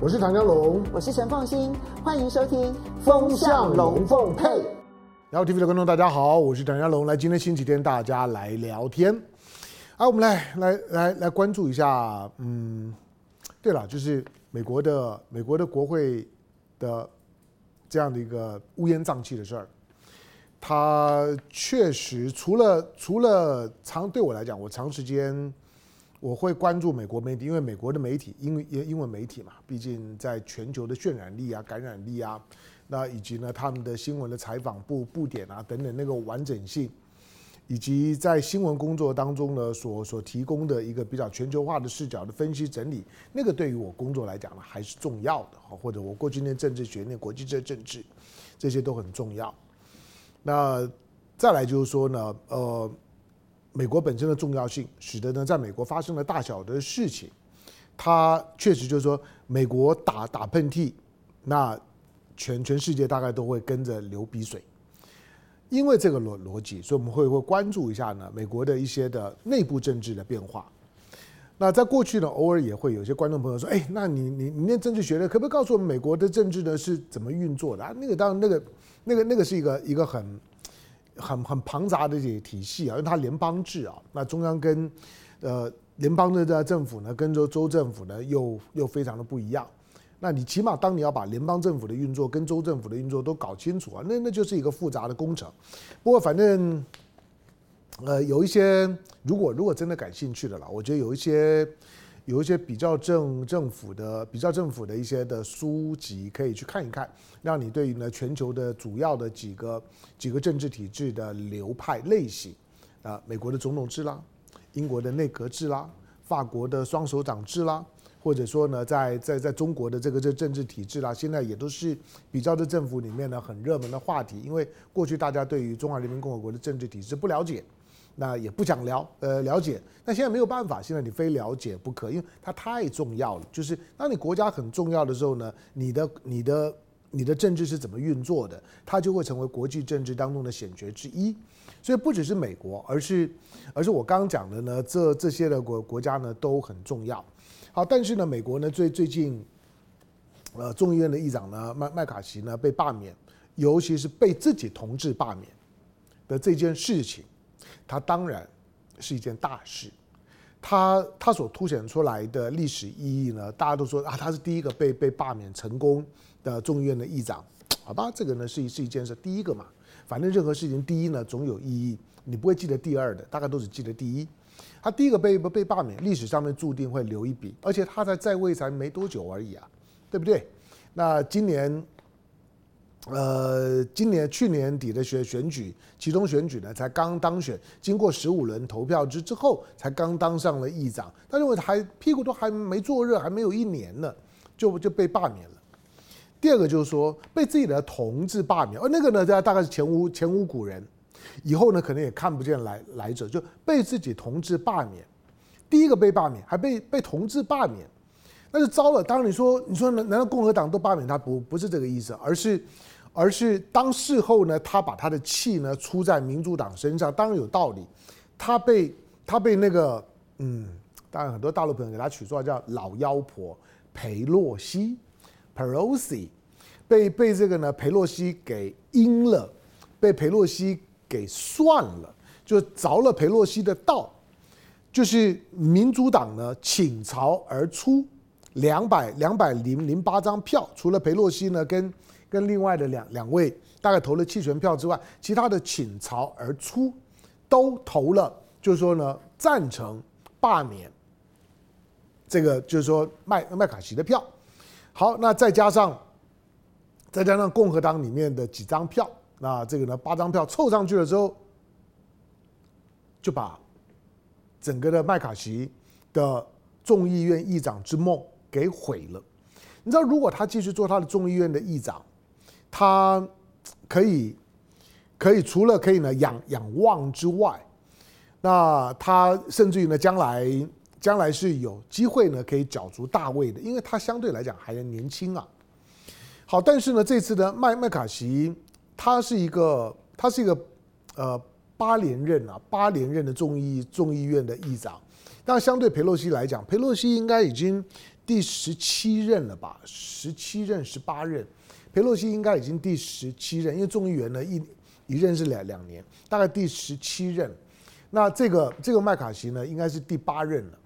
我是唐家龙，我是陈凤新，欢迎收听《风向龙凤配》。然后 TV 的观众大家好，我是唐湘龙，来今天星期天，大家来聊天。啊，我们来来来来关注一下，嗯，对了，就是美国的美国的国会的这样的一个乌烟瘴气的事儿，它确实除了除了长对我来讲，我长时间。我会关注美国媒体，因为美国的媒体，因为英文媒体嘛，毕竟在全球的渲染力啊、感染力啊，那以及呢他们的新闻的采访布布点啊等等那个完整性，以及在新闻工作当中呢所所提供的一个比较全球化的视角的分析整理，那个对于我工作来讲呢还是重要的，或者我过去念政治学、念国际政治，这些都很重要。那再来就是说呢，呃。美国本身的重要性，使得呢，在美国发生了大小的事情，它确实就是说，美国打打喷嚏，那全全世界大概都会跟着流鼻水，因为这个逻逻辑，所以我们会会关注一下呢，美国的一些的内部政治的变化。那在过去呢，偶尔也会有些观众朋友说，哎，那你你你念政治学的，可不可以告诉我们美国的政治呢是怎么运作的啊？那个当然，那个那个那个是一个一个很。很很庞杂的这体系啊，因为它联邦制啊，那中央跟呃联邦的这政府呢，跟州州政府呢又又非常的不一样。那你起码当你要把联邦政府的运作跟州政府的运作都搞清楚啊，那那就是一个复杂的工程。不过反正呃有一些，如果如果真的感兴趣的啦，我觉得有一些。有一些比较政政府的比较政府的一些的书籍可以去看一看，让你对于呢全球的主要的几个几个政治体制的流派类型，啊，美国的总统制啦，英国的内阁制啦，法国的双手掌制啦，或者说呢在在在中国的这个这政治体制啦，现在也都是比较的政府里面呢很热门的话题，因为过去大家对于中华人民共和国的政治体制不了解。那也不想了，呃，了解。那现在没有办法，现在你非了解不可，因为它太重要了。就是当你国家很重要的时候呢，你的、你的、你的政治是怎么运作的，它就会成为国际政治当中的显学之一。所以不只是美国，而是，而是我刚刚讲的呢，这这些的国国家呢都很重要。好，但是呢，美国呢最最近，呃，众议院的议长呢麦麦卡锡呢被罢免，尤其是被自己同志罢免的这件事情。它当然是一件大事，它它所凸显出来的历史意义呢，大家都说啊，他是第一个被被罢免成功的众议院的议长，好吧，这个呢是一是一件事，第一个嘛，反正任何事情第一呢总有意义，你不会记得第二的，大概都只记得第一。他第一个被被罢免，历史上面注定会留一笔，而且他才在位才没多久而已啊，对不对？那今年。呃，今年去年底的选选举，其中选举呢才刚当选，经过十五轮投票之之后，才刚当上了议长。他认为还屁股都还没坐热，还没有一年呢，就就被罢免了。第二个就是说，被自己的同志罢免，而那个呢，大大概是前无前无古人，以后呢可能也看不见来来者，就被自己同志罢免。第一个被罢免，还被被同志罢免，那就糟了。当然你说你说难道共和党都罢免他？不不是这个意思，而是。而是当事后呢，他把他的气呢出在民主党身上，当然有道理。他被他被那个嗯，当然很多大陆朋友给他取绰叫老妖婆裴洛西，Pelosi，被被这个呢裴洛西给阴了，被裴洛西给算了，就着了裴洛西的道，就是民主党呢倾巢而出，两百两百零零八张票，除了裴洛西呢跟。跟另外的两两位大概投了弃权票之外，其他的倾巢而出，都投了，就是说呢赞成罢免这个，就是说麦麦卡锡的票。好，那再加上再加上共和党里面的几张票，那这个呢八张票凑上去了之后，就把整个的麦卡锡的众议院议长之梦给毁了。你知道，如果他继续做他的众议院的议长，他可以，可以除了可以呢仰仰望之外，那他甚至于呢将来将来是有机会呢可以角逐大位的，因为他相对来讲还年轻啊。好，但是呢这次呢麦麦卡锡，他是一个他是一个呃八连任啊八连任的众议众议院的议长，但相对佩洛西来讲，佩洛西应该已经第十七任了吧？十七任、十八任，佩洛西应该已经第十七任，因为众议员呢一一任是两两年，大概第十七任。那这个这个麦卡锡呢，应该是第八任了。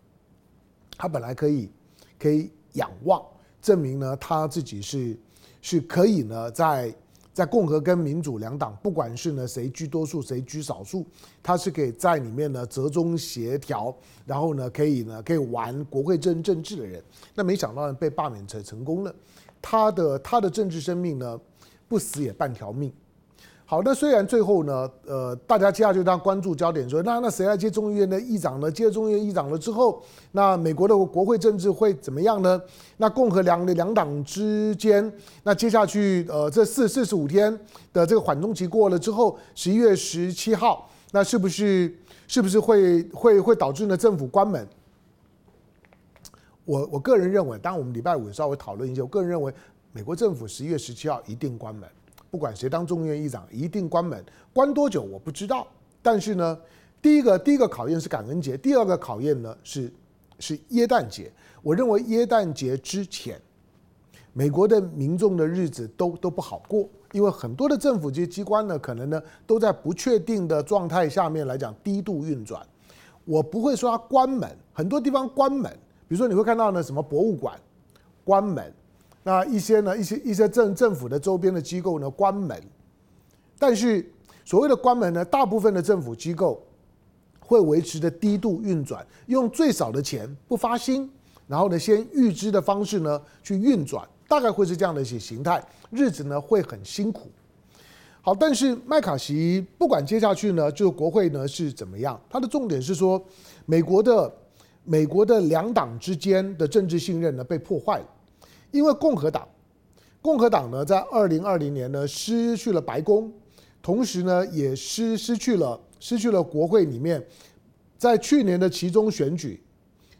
他本来可以可以仰望，证明呢他自己是是可以呢在在共和跟民主两党，不管是呢谁居多数谁居少数，他是可以在里面呢折中协调，然后呢可以呢可以玩国会政政治的人。那没想到呢被罢免成成功了，他的他的政治生命呢不死也半条命。好，那虽然最后呢，呃，大家接下来就当关注焦点说，那那谁来接众议院的议长呢？接众议院议长了之后，那美国的国会政治会怎么样呢？那共和两两党之间，那接下去呃这四四十五天的这个缓冲期过了之后，十一月十七号，那是不是是不是会会会导致呢政府关门？我我个人认为，当然我们礼拜五稍微讨论一下，我个人认为，美国政府十一月十七号一定关门。不管谁当众议院议长，一定关门，关多久我不知道。但是呢，第一个第一个考验是感恩节，第二个考验呢是是耶诞节。我认为耶诞节之前，美国的民众的日子都都不好过，因为很多的政府这些机关呢，可能呢都在不确定的状态下面来讲低度运转。我不会说它关门，很多地方关门，比如说你会看到呢什么博物馆关门。那一些呢，一些一些政政府的周边的机构呢关门，但是所谓的关门呢，大部分的政府机构会维持的低度运转，用最少的钱不发薪，然后呢先预支的方式呢去运转，大概会是这样的一些形态，日子呢会很辛苦。好，但是麦卡锡不管接下去呢，就国会呢是怎么样，它的重点是说，美国的美国的两党之间的政治信任呢被破坏了。因为共和党，共和党呢，在二零二零年呢失去了白宫，同时呢也失失去了失去了国会里面，在去年的期中选举，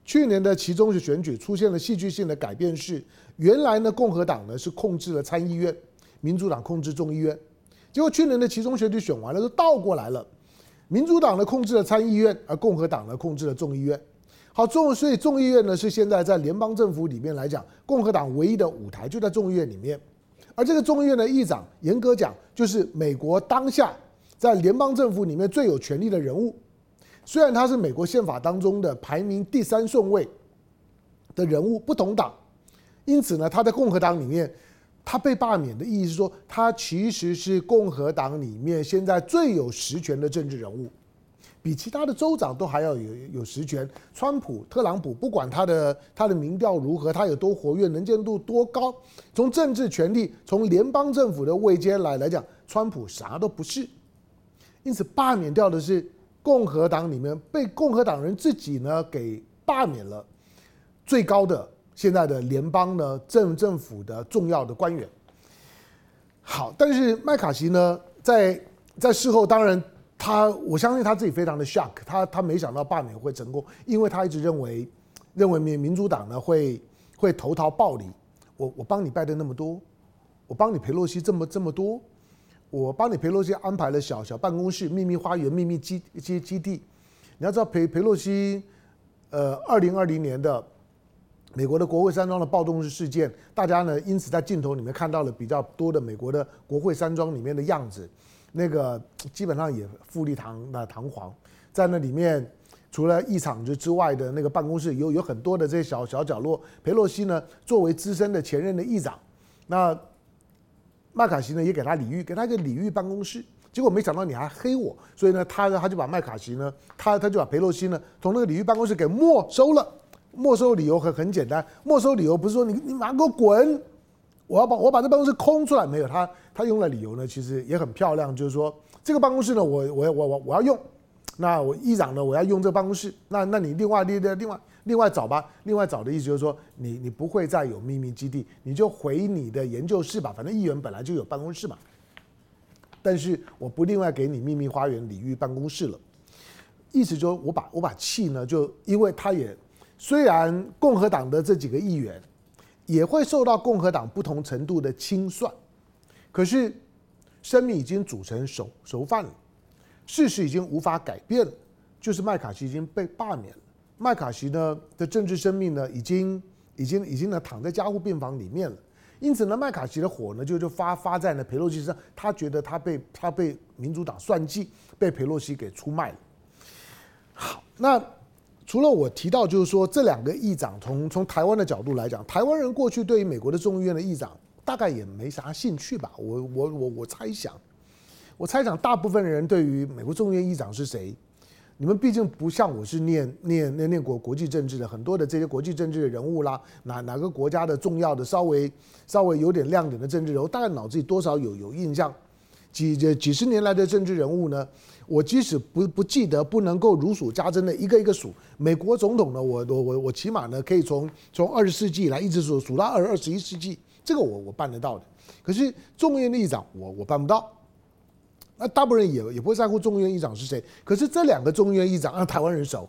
去年的期中选举出现了戏剧性的改变，是原来呢共和党呢是控制了参议院，民主党控制众议院，结果去年的期中选举选完了，就倒过来了，民主党呢控制了参议院，而共和党呢控制了众议院。好，众所以众议院呢是现在在联邦政府里面来讲，共和党唯一的舞台就在众议院里面，而这个众议院的议长，严格讲就是美国当下在联邦政府里面最有权力的人物。虽然他是美国宪法当中的排名第三顺位的人物，不同党，因此呢，他在共和党里面，他被罢免的意义是说，他其实是共和党里面现在最有实权的政治人物。比其他的州长都还要有有实权。川普、特朗普，不管他的他的民调如何，他有多活跃，能见度多高，从政治权力，从联邦政府的位阶来来讲，川普啥都不是。因此，罢免掉的是共和党里面被共和党人自己呢给罢免了最高的现在的联邦呢政政府的重要的官员。好，但是麦卡锡呢，在在事后当然。他，我相信他自己非常的 shock，他他没想到罢免会成功，因为他一直认为，认为民民主党呢会会投桃报李。我我帮你拜登那么多，我帮你裴洛西这么这么多，我帮你裴洛西安排了小小办公室、秘密花园、秘密基基基地。你要知道裴裴洛西，呃，二零二零年的美国的国会山庄的暴动事件，大家呢因此在镜头里面看到了比较多的美国的国会山庄里面的样子。那个基本上也富丽堂那堂皇，在那里面，除了议场之之外的那个办公室，有有很多的这些小小角落。裴洛西呢，作为资深的前任的议长，那麦卡锡呢也给他礼遇，给他一个礼遇办公室。结果没想到你还黑我，所以呢，他呢他就把麦卡锡呢，他他就把裴洛西呢从那个礼遇办公室给没收了。没收理由很很简单，没收理由不是说你你马上给我滚。我要把我把这办公室空出来，没有他，他用的理由呢，其实也很漂亮，就是说这个办公室呢，我我我我我要用，那我议长呢，我要用这个办公室，那那你另外另另外另外找吧，另外找的意思就是说，你你不会再有秘密基地，你就回你的研究室吧，反正议员本来就有办公室嘛，但是我不另外给你秘密花园礼遇办公室了，意思就是我把我把气呢，就因为他也虽然共和党的这几个议员。也会受到共和党不同程度的清算，可是生米已经煮成熟熟饭了，事实已经无法改变了，就是麦卡锡已经被罢免了。麦卡锡呢的政治生命呢，已经已经已经呢躺在加护病房里面了。因此呢，麦卡锡的火呢就就发发在了裴洛西身上，他觉得他被他被民主党算计，被裴洛西给出卖了。好，那除了我提到，就是说这两个议长从从台湾的角度来讲，台湾人过去对于美国的众议院的议长大概也没啥兴趣吧？我我我我猜想，我猜想大部分人对于美国众议院议长是谁？你们毕竟不像我是念念念念国国际政治的，很多的这些国际政治的人物啦，哪哪个国家的重要的稍微稍微有点亮点的政治人物，大概脑子里多少有有印象。几这几十年来的政治人物呢，我即使不不记得，不能够如数家珍的一个一个数。美国总统呢，我我我我起码呢可以从从二十世纪以来一直数数到二二十一世纪，这个我我办得到的。可是众议院议长我我办不到。那大部分人也也不会在乎众议院议长是谁，可是这两个众议院议长让台湾人熟。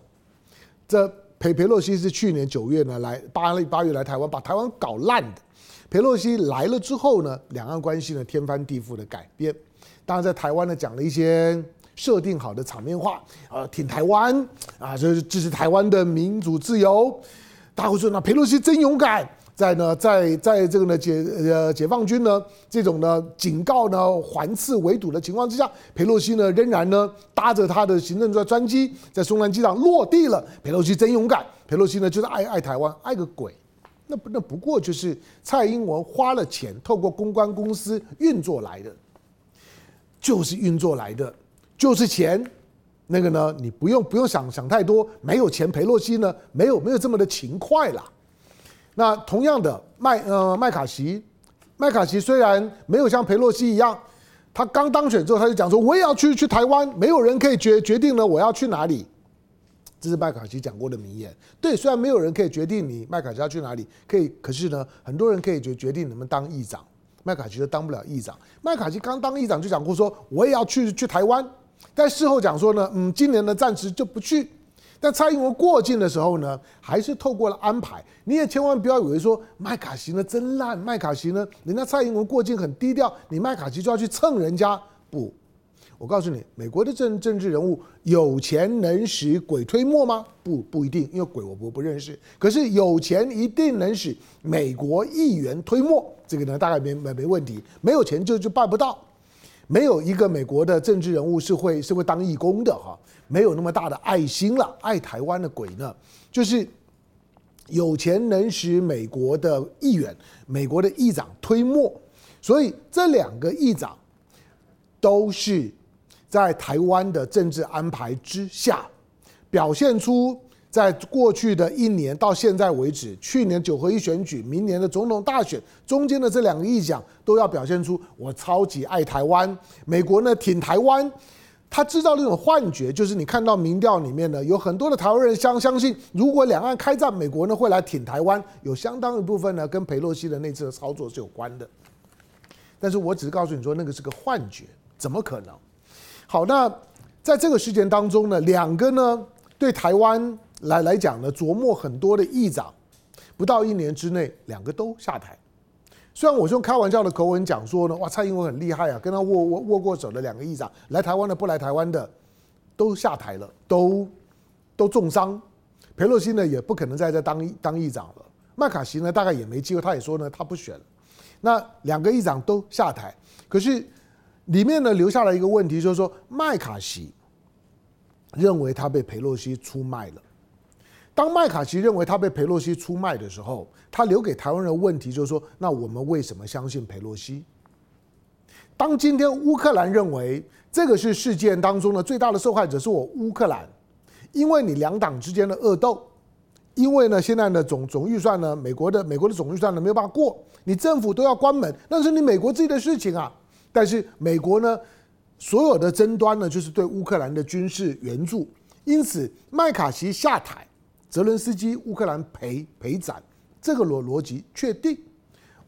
这裴裴洛西是去年九月呢来八八月来台湾，把台湾搞烂的。裴洛西来了之后呢，两岸关系呢天翻地覆的改变。当然在台湾呢讲了一些设定好的场面话，呃，挺台湾啊，就是支持台湾的民主自由。大家会说那裴洛西真勇敢。在呢，在在这个呢解呃解放军呢这种呢警告呢环刺围堵的情况之下，佩洛西呢仍然呢搭着他的行政专专机在松山机场落地了。佩洛西真勇敢，佩洛西呢就是爱爱台湾，爱个鬼！那不那不过就是蔡英文花了钱，透过公关公司运作来的，就是运作来的，就是钱。那个呢，你不用不用想想太多，没有钱，佩洛西呢没有没有这么的勤快啦。那同样的麦呃麦卡锡，麦卡锡虽然没有像佩洛西一样，他刚当选之后他就讲说，我也要去去台湾，没有人可以决决定了我要去哪里，这是麦卡锡讲过的名言。对，虽然没有人可以决定你麦卡锡要去哪里，可以，可是呢，很多人可以决决定能不能当议长，麦卡锡都当不了议长。麦卡锡刚当议长就讲过说，我也要去去台湾，但事后讲说呢，嗯，今年呢暂时就不去。但蔡英文过境的时候呢，还是透过了安排。你也千万不要以为说麦卡锡呢真烂，麦卡锡呢，人家蔡英文过境很低调，你麦卡锡就要去蹭人家。不，我告诉你，美国的政政治人物有钱能使鬼推磨吗？不，不一定，因为鬼我不不认识。可是有钱一定能使美国议员推磨，这个呢大概没没没问题。没有钱就就办不到。没有一个美国的政治人物是会是会当义工的哈，没有那么大的爱心了，爱台湾的鬼呢，就是有钱能使美国的议员、美国的议长推磨，所以这两个议长都是在台湾的政治安排之下表现出。在过去的一年到现在为止，去年九合一选举，明年的总统大选，中间的这两个议长都要表现出我超级爱台湾。美国呢挺台湾，他制造那种幻觉，就是你看到民调里面呢，有很多的台湾人相相信，如果两岸开战，美国呢会来挺台湾，有相当一部分呢跟佩洛西的那次的操作是有关的。但是我只是告诉你说，那个是个幻觉，怎么可能？好，那在这个事件当中呢，两个呢对台湾。来来讲呢，琢磨很多的议长，不到一年之内，两个都下台。虽然我是用开玩笑的口吻讲说呢，哇，蔡英文很厉害啊，跟他握握握过手的两个议长，来台湾的不来台湾的，都下台了，都都重伤。裴洛西呢，也不可能再再当当议长了。麦卡锡呢，大概也没机会，他也说呢，他不选了。那两个议长都下台，可是里面呢，留下了一个问题，就是说麦卡锡认为他被裴洛西出卖了。当麦卡锡认为他被佩洛西出卖的时候，他留给台湾人的问题就是说：那我们为什么相信佩洛西？当今天乌克兰认为这个是事件当中的最大的受害者是我乌克兰，因为你两党之间的恶斗，因为呢现在的总总预算呢，美国的美国的总预算呢没有办法过，你政府都要关门，那是你美国自己的事情啊。但是美国呢，所有的争端呢就是对乌克兰的军事援助，因此麦卡锡下台。泽伦斯基乌克兰赔赔斩，这个逻逻辑确定。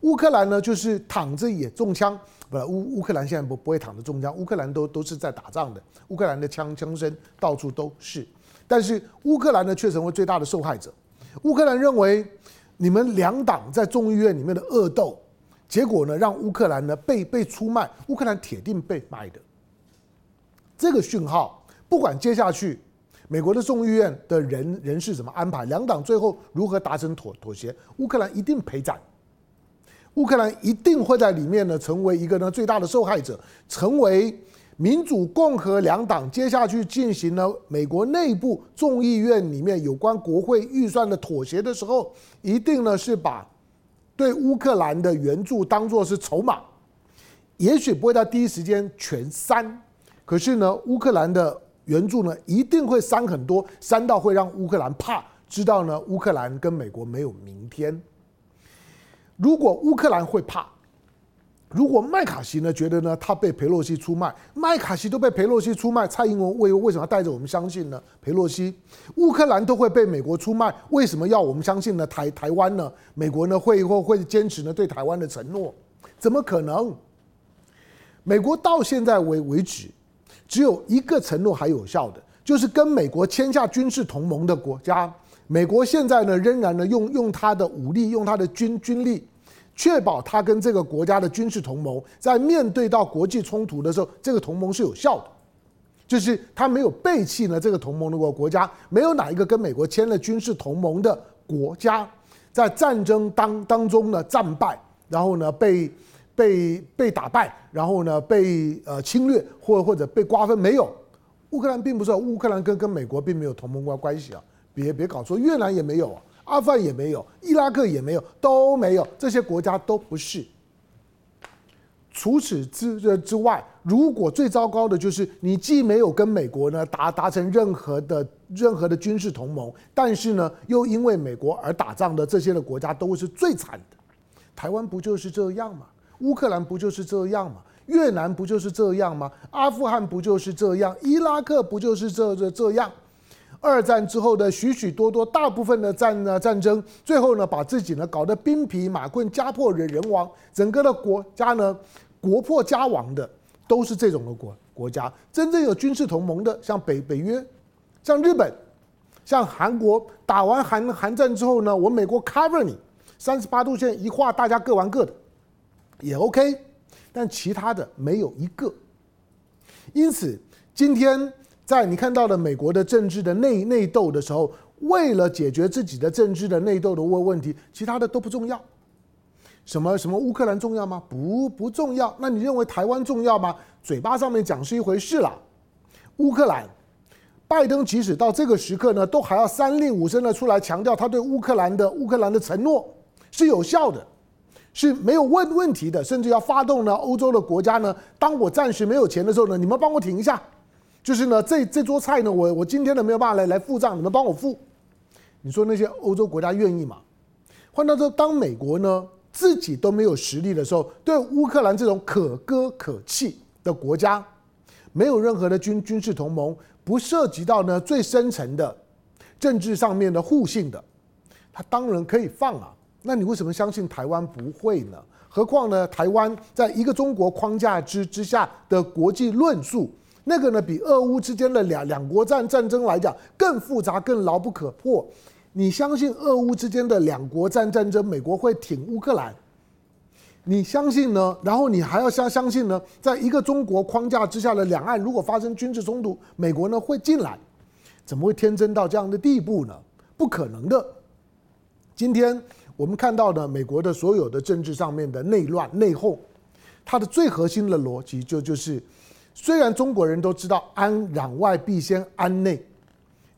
乌克兰呢，就是躺着也中枪，不，乌乌克兰现在不不会躺着中枪，乌克兰都都是在打仗的，乌克兰的枪枪声到处都是。但是乌克兰呢，却成为最大的受害者。乌克兰认为你们两党在众议院里面的恶斗，结果呢，让乌克兰呢被被出卖，乌克兰铁定被卖的。这个讯号，不管接下去。美国的众议院的人人事怎么安排，两党最后如何达成妥妥协，乌克兰一定赔惨，乌克兰一定会在里面呢成为一个呢最大的受害者，成为民主共和两党接下去进行了美国内部众议院里面有关国会预算的妥协的时候，一定呢是把对乌克兰的援助当作是筹码。也许不会在第一时间全删，可是呢，乌克兰的援助呢一定会删很多，删到会让乌克兰怕，知道呢乌克兰跟美国没有明天。如果乌克兰会怕，如果麦卡锡呢觉得呢他被裴洛西出卖，麦卡锡都被裴洛西出卖，蔡英文为为什么要带着我们相信呢？裴洛西，乌克兰都会被美国出卖，为什么要我们相信呢？台台湾呢？美国呢会会会坚持呢对台湾的承诺？怎么可能？美国到现在为为止，只有一个承诺还有效的，就是跟美国签下军事同盟的国家。美国现在呢，仍然呢用用他的武力，用他的军军力，确保他跟这个国家的军事同盟在面对到国际冲突的时候，这个同盟是有效的，就是他没有背弃呢这个同盟的国国家，没有哪一个跟美国签了军事同盟的国家，在战争当当中呢战败，然后呢被。被被打败，然后呢被呃侵略或或者被瓜分，没有。乌克兰并不是，乌克兰跟跟美国并没有同盟关关系啊，别别搞错，越南也没有，啊阿富汗也没有，伊拉克也没有，都没有，这些国家都不是。除此之之外，如果最糟糕的就是你既没有跟美国呢达达成任何的任何的军事同盟，但是呢又因为美国而打仗的这些的国家都是最惨的。台湾不就是这样吗？乌克兰不就是这样吗？越南不就是这样吗？阿富汗不就是这样？伊拉克不就是这这这样？二战之后的许许多多大部分的战呢战争，最后呢把自己呢搞得兵疲马困、家破人人亡，整个的国家呢国破家亡的都是这种的国国家。真正有军事同盟的，像北北约，像日本，像韩国，打完韩韩战之后呢，我美国 cover 你，三十八度线一画，大家各玩各的。也 OK，但其他的没有一个。因此，今天在你看到了美国的政治的内内斗的时候，为了解决自己的政治的内斗的问问题，其他的都不重要。什么什么乌克兰重要吗？不不重要。那你认为台湾重要吗？嘴巴上面讲是一回事了。乌克兰，拜登即使到这个时刻呢，都还要三令五申的出来强调他对乌克兰的乌克兰的承诺是有效的。是没有问问题的，甚至要发动呢，欧洲的国家呢，当我暂时没有钱的时候呢，你们帮我挺一下，就是呢，这这桌菜呢，我我今天呢没有办法来来付账，你们帮我付。你说那些欧洲国家愿意吗？换到说，当美国呢自己都没有实力的时候，对乌克兰这种可歌可泣的国家，没有任何的军军事同盟，不涉及到呢最深层的政治上面的互信的，他当然可以放啊。那你为什么相信台湾不会呢？何况呢，台湾在一个中国框架之之下的国际论述，那个呢比俄乌之间的两两国战战争来讲更复杂、更牢不可破。你相信俄乌之间的两国战战争，美国会挺乌克兰？你相信呢？然后你还要相相信呢，在一个中国框架之下的两岸，如果发生军事冲突，美国呢会进来？怎么会天真到这样的地步呢？不可能的。今天。我们看到的美国的所有的政治上面的内乱内讧，它的最核心的逻辑就就是，虽然中国人都知道安攘外必先安内，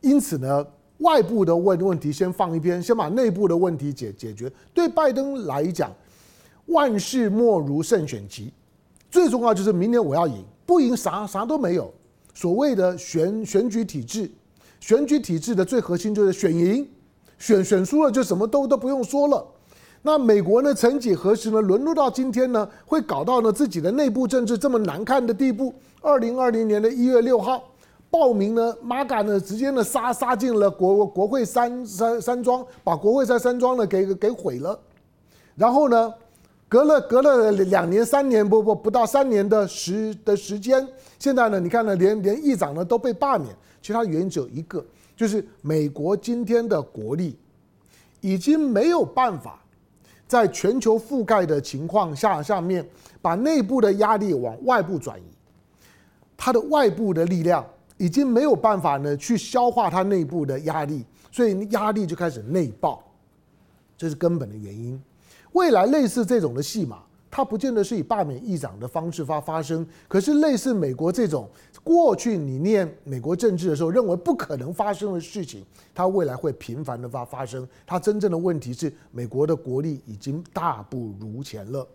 因此呢，外部的问问题先放一边，先把内部的问题解解决。对拜登来讲，万事莫如胜选期，最重要就是明年我要赢，不赢啥啥都没有。所谓的选选举体制，选举体制的最核心就是选赢。选选输了就什么都都不用说了。那美国呢？曾几何时呢？沦落到今天呢？会搞到呢自己的内部政治这么难看的地步？二零二零年的一月六号，报名呢，MAGA 呢直接呢杀杀进了国国会山山山庄，把国会山山庄呢给给毁了。然后呢，隔了隔了两年三年不不不到三年的时的时间，现在呢，你看呢，连连议长呢都被罢免，其他原因只有一个。就是美国今天的国力已经没有办法在全球覆盖的情况下下面把内部的压力往外部转移，它的外部的力量已经没有办法呢去消化它内部的压力，所以压力就开始内爆，这是根本的原因。未来类似这种的戏码，它不见得是以罢免议长的方式发发生，可是类似美国这种过去你念美国政治的时候认为不可能发生的事情，它未来会频繁的发发生。它真正的问题是美国的国力已经大不如前了。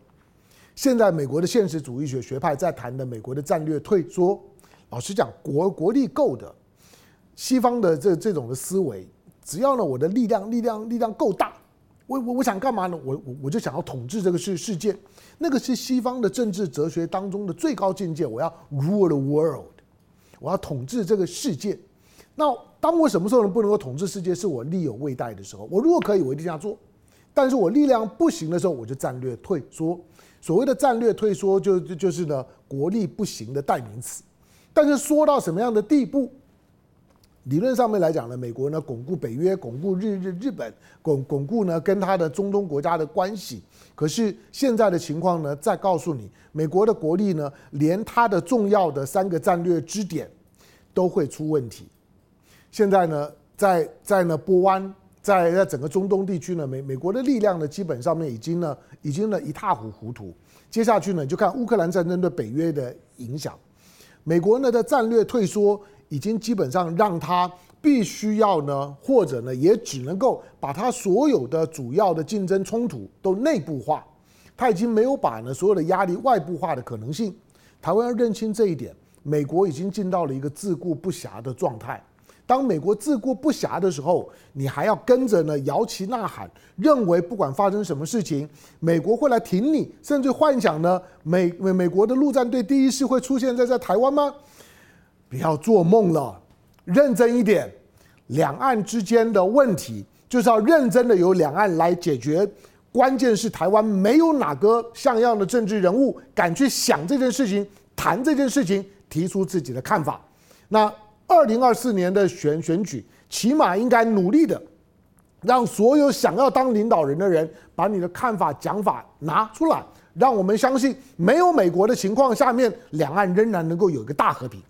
现在美国的现实主义学学派在谈的美国的战略退缩，老实讲，国国力够的，西方的这这种的思维，只要呢我的力量力量力量够大。我我我想干嘛呢？我我我就想要统治这个世世界，那个是西方的政治哲学当中的最高境界。我要 rule the world，我要统治这个世界。那当我什么时候能不能够统治世界？是我力有未逮的时候。我如果可以，我一定这样做。但是我力量不行的时候，我就战略退缩。所谓的战略退缩，就就就是呢国力不行的代名词。但是说到什么样的地步？理论上面来讲呢，美国呢巩固北约，巩固日日日本，巩巩固呢跟他的中东国家的关系。可是现在的情况呢，再告诉你，美国的国力呢，连它的重要的三个战略支点都会出问题。现在呢，在在呢波湾，在在整个中东地区呢，美美国的力量呢，基本上面已经呢已经呢一塌糊糊涂。接下去呢，就看乌克兰战争对北约的影响。美国呢的战略退缩。已经基本上让他必须要呢，或者呢，也只能够把他所有的主要的竞争冲突都内部化，他已经没有把呢所有的压力外部化的可能性。台湾要认清这一点，美国已经进到了一个自顾不暇的状态。当美国自顾不暇的时候，你还要跟着呢摇旗呐喊，认为不管发生什么事情，美国会来挺你，甚至幻想呢美美美国的陆战队第一师会出现在在台湾吗？不要做梦了，认真一点。两岸之间的问题就是要认真的由两岸来解决。关键是台湾没有哪个像样的政治人物敢去想这件事情、谈这件事情、提出自己的看法。那二零二四年的选选举，起码应该努力的让所有想要当领导人的人把你的看法、讲法拿出来，让我们相信，没有美国的情况下面，两岸仍然能够有一个大和平。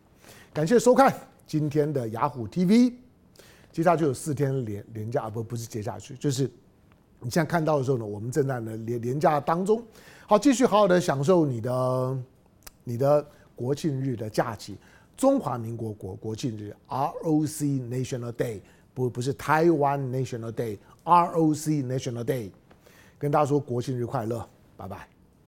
感谢收看今天的雅虎 TV，接下去有四天连连假，不不是接下去，就是你现在看到的时候呢，我们正在呢连连假当中，好，继续好好的享受你的你的国庆日的假期，中华民国国国庆日，ROC National Day，不不是台湾 National Day，ROC National Day，跟大家说国庆日快乐，拜拜。